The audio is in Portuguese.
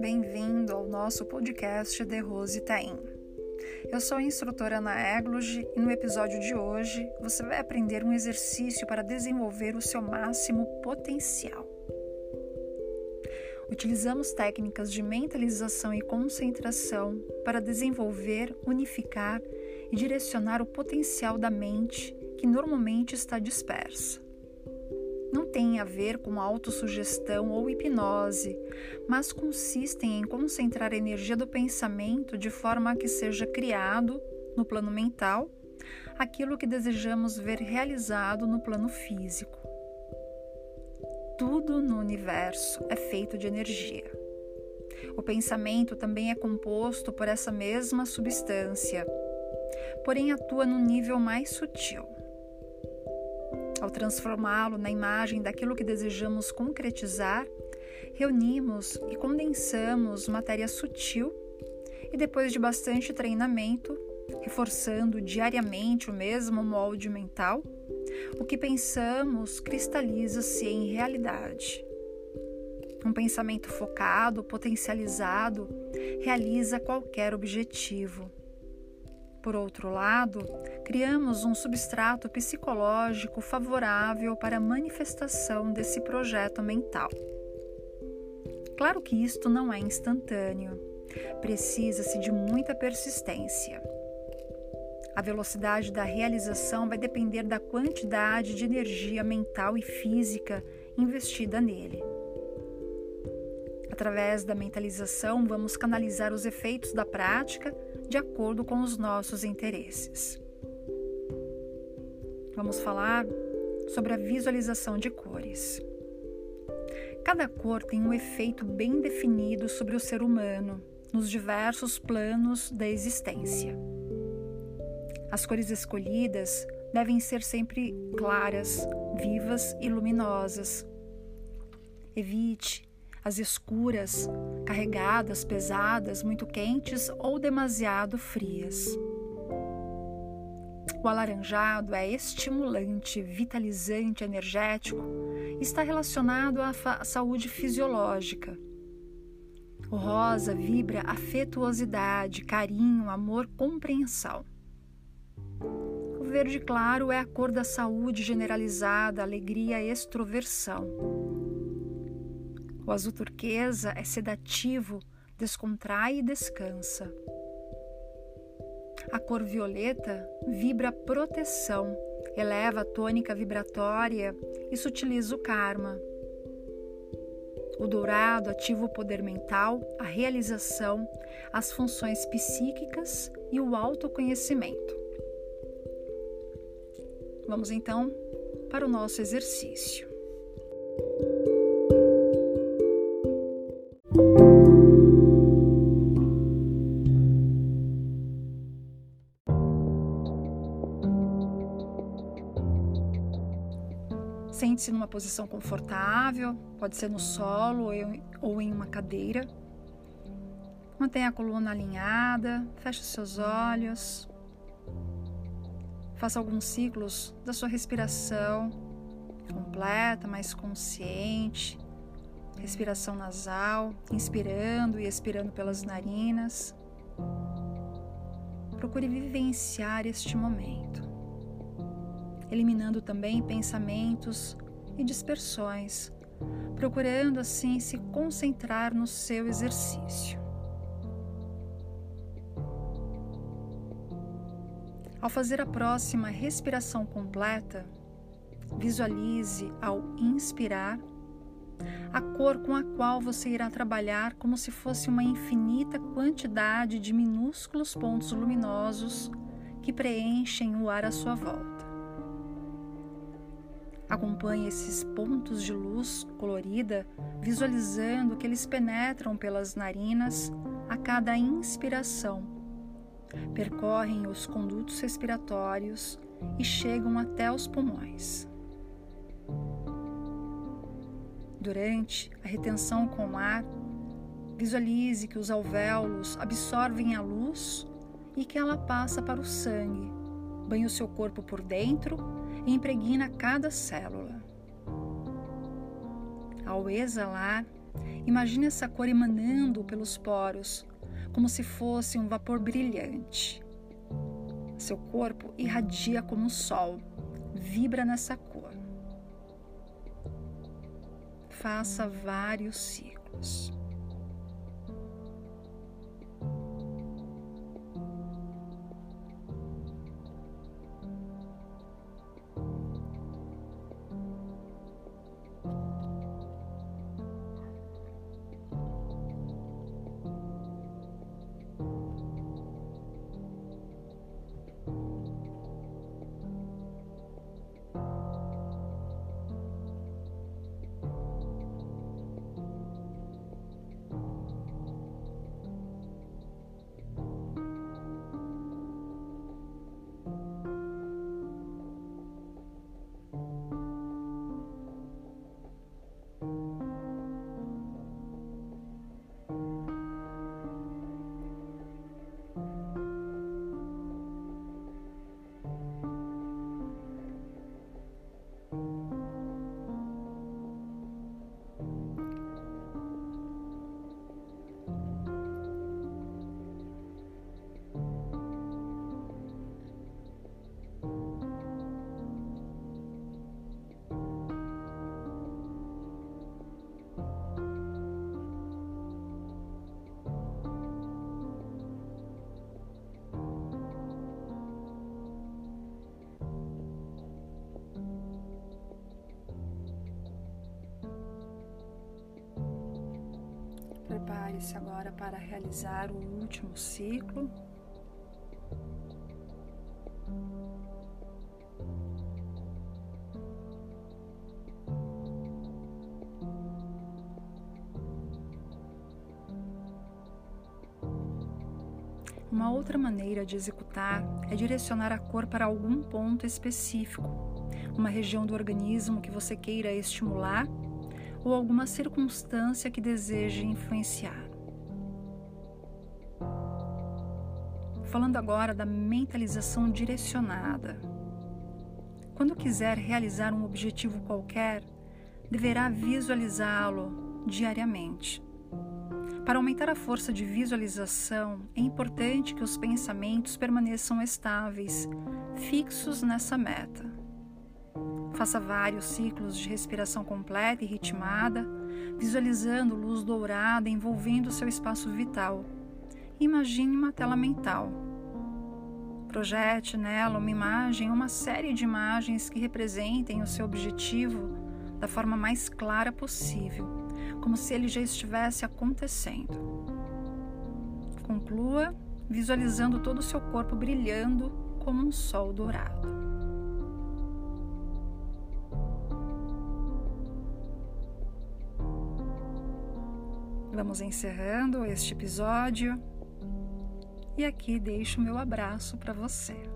bem-vindo ao nosso podcast The Rose Taim. Eu sou a instrutora Ana Egloge e no episódio de hoje você vai aprender um exercício para desenvolver o seu máximo potencial. Utilizamos técnicas de mentalização e concentração para desenvolver, unificar e direcionar o potencial da mente que normalmente está dispersa não têm a ver com autossugestão ou hipnose, mas consistem em concentrar a energia do pensamento de forma a que seja criado, no plano mental, aquilo que desejamos ver realizado no plano físico. Tudo no universo é feito de energia. O pensamento também é composto por essa mesma substância, porém atua no nível mais sutil. Ao transformá-lo na imagem daquilo que desejamos concretizar, reunimos e condensamos matéria sutil e depois de bastante treinamento, reforçando diariamente o mesmo molde mental, o que pensamos cristaliza-se em realidade. Um pensamento focado, potencializado, realiza qualquer objetivo. Por outro lado, criamos um substrato psicológico favorável para a manifestação desse projeto mental. Claro que isto não é instantâneo, precisa-se de muita persistência. A velocidade da realização vai depender da quantidade de energia mental e física investida nele. Através da mentalização, vamos canalizar os efeitos da prática de acordo com os nossos interesses. Vamos falar sobre a visualização de cores. Cada cor tem um efeito bem definido sobre o ser humano nos diversos planos da existência. As cores escolhidas devem ser sempre claras, vivas e luminosas. Evite as escuras, carregadas, pesadas, muito quentes ou demasiado frias. O alaranjado é estimulante, vitalizante, energético e está relacionado à saúde fisiológica. O rosa vibra afetuosidade, carinho, amor, compreensão. O verde claro é a cor da saúde generalizada, alegria extroversão. O azul turquesa é sedativo, descontrai e descansa. A cor violeta vibra proteção, eleva a tônica vibratória e sutiliza o karma. O dourado ativa o poder mental, a realização, as funções psíquicas e o autoconhecimento. Vamos então para o nosso exercício. Sente-se numa posição confortável, pode ser no solo ou em uma cadeira. Mantenha a coluna alinhada, feche seus olhos. Faça alguns ciclos da sua respiração completa, mais consciente. Respiração nasal, inspirando e expirando pelas narinas. Procure vivenciar este momento eliminando também pensamentos e dispersões, procurando assim se concentrar no seu exercício. Ao fazer a próxima respiração completa, visualize ao inspirar a cor com a qual você irá trabalhar como se fosse uma infinita quantidade de minúsculos pontos luminosos que preenchem o ar à sua volta. Acompanhe esses pontos de luz colorida, visualizando que eles penetram pelas narinas a cada inspiração, percorrem os condutos respiratórios e chegam até os pulmões. Durante a retenção com o ar, visualize que os alvéolos absorvem a luz e que ela passa para o sangue, banha o seu corpo por dentro impregna cada célula. Ao exalar, Imagine essa cor emanando pelos poros, como se fosse um vapor brilhante. Seu corpo irradia como o sol, vibra nessa cor. Faça vários ciclos. Prepare-se agora para realizar o último ciclo. Uma outra maneira de executar é direcionar a cor para algum ponto específico, uma região do organismo que você queira estimular ou alguma circunstância que deseje influenciar. Falando agora da mentalização direcionada. Quando quiser realizar um objetivo qualquer, deverá visualizá-lo diariamente. Para aumentar a força de visualização, é importante que os pensamentos permaneçam estáveis, fixos nessa meta. Faça vários ciclos de respiração completa e ritmada, visualizando luz dourada envolvendo seu espaço vital. Imagine uma tela mental. Projete nela uma imagem, uma série de imagens que representem o seu objetivo da forma mais clara possível, como se ele já estivesse acontecendo. Conclua visualizando todo o seu corpo brilhando como um sol dourado. Vamos encerrando este episódio e aqui deixo meu abraço para você.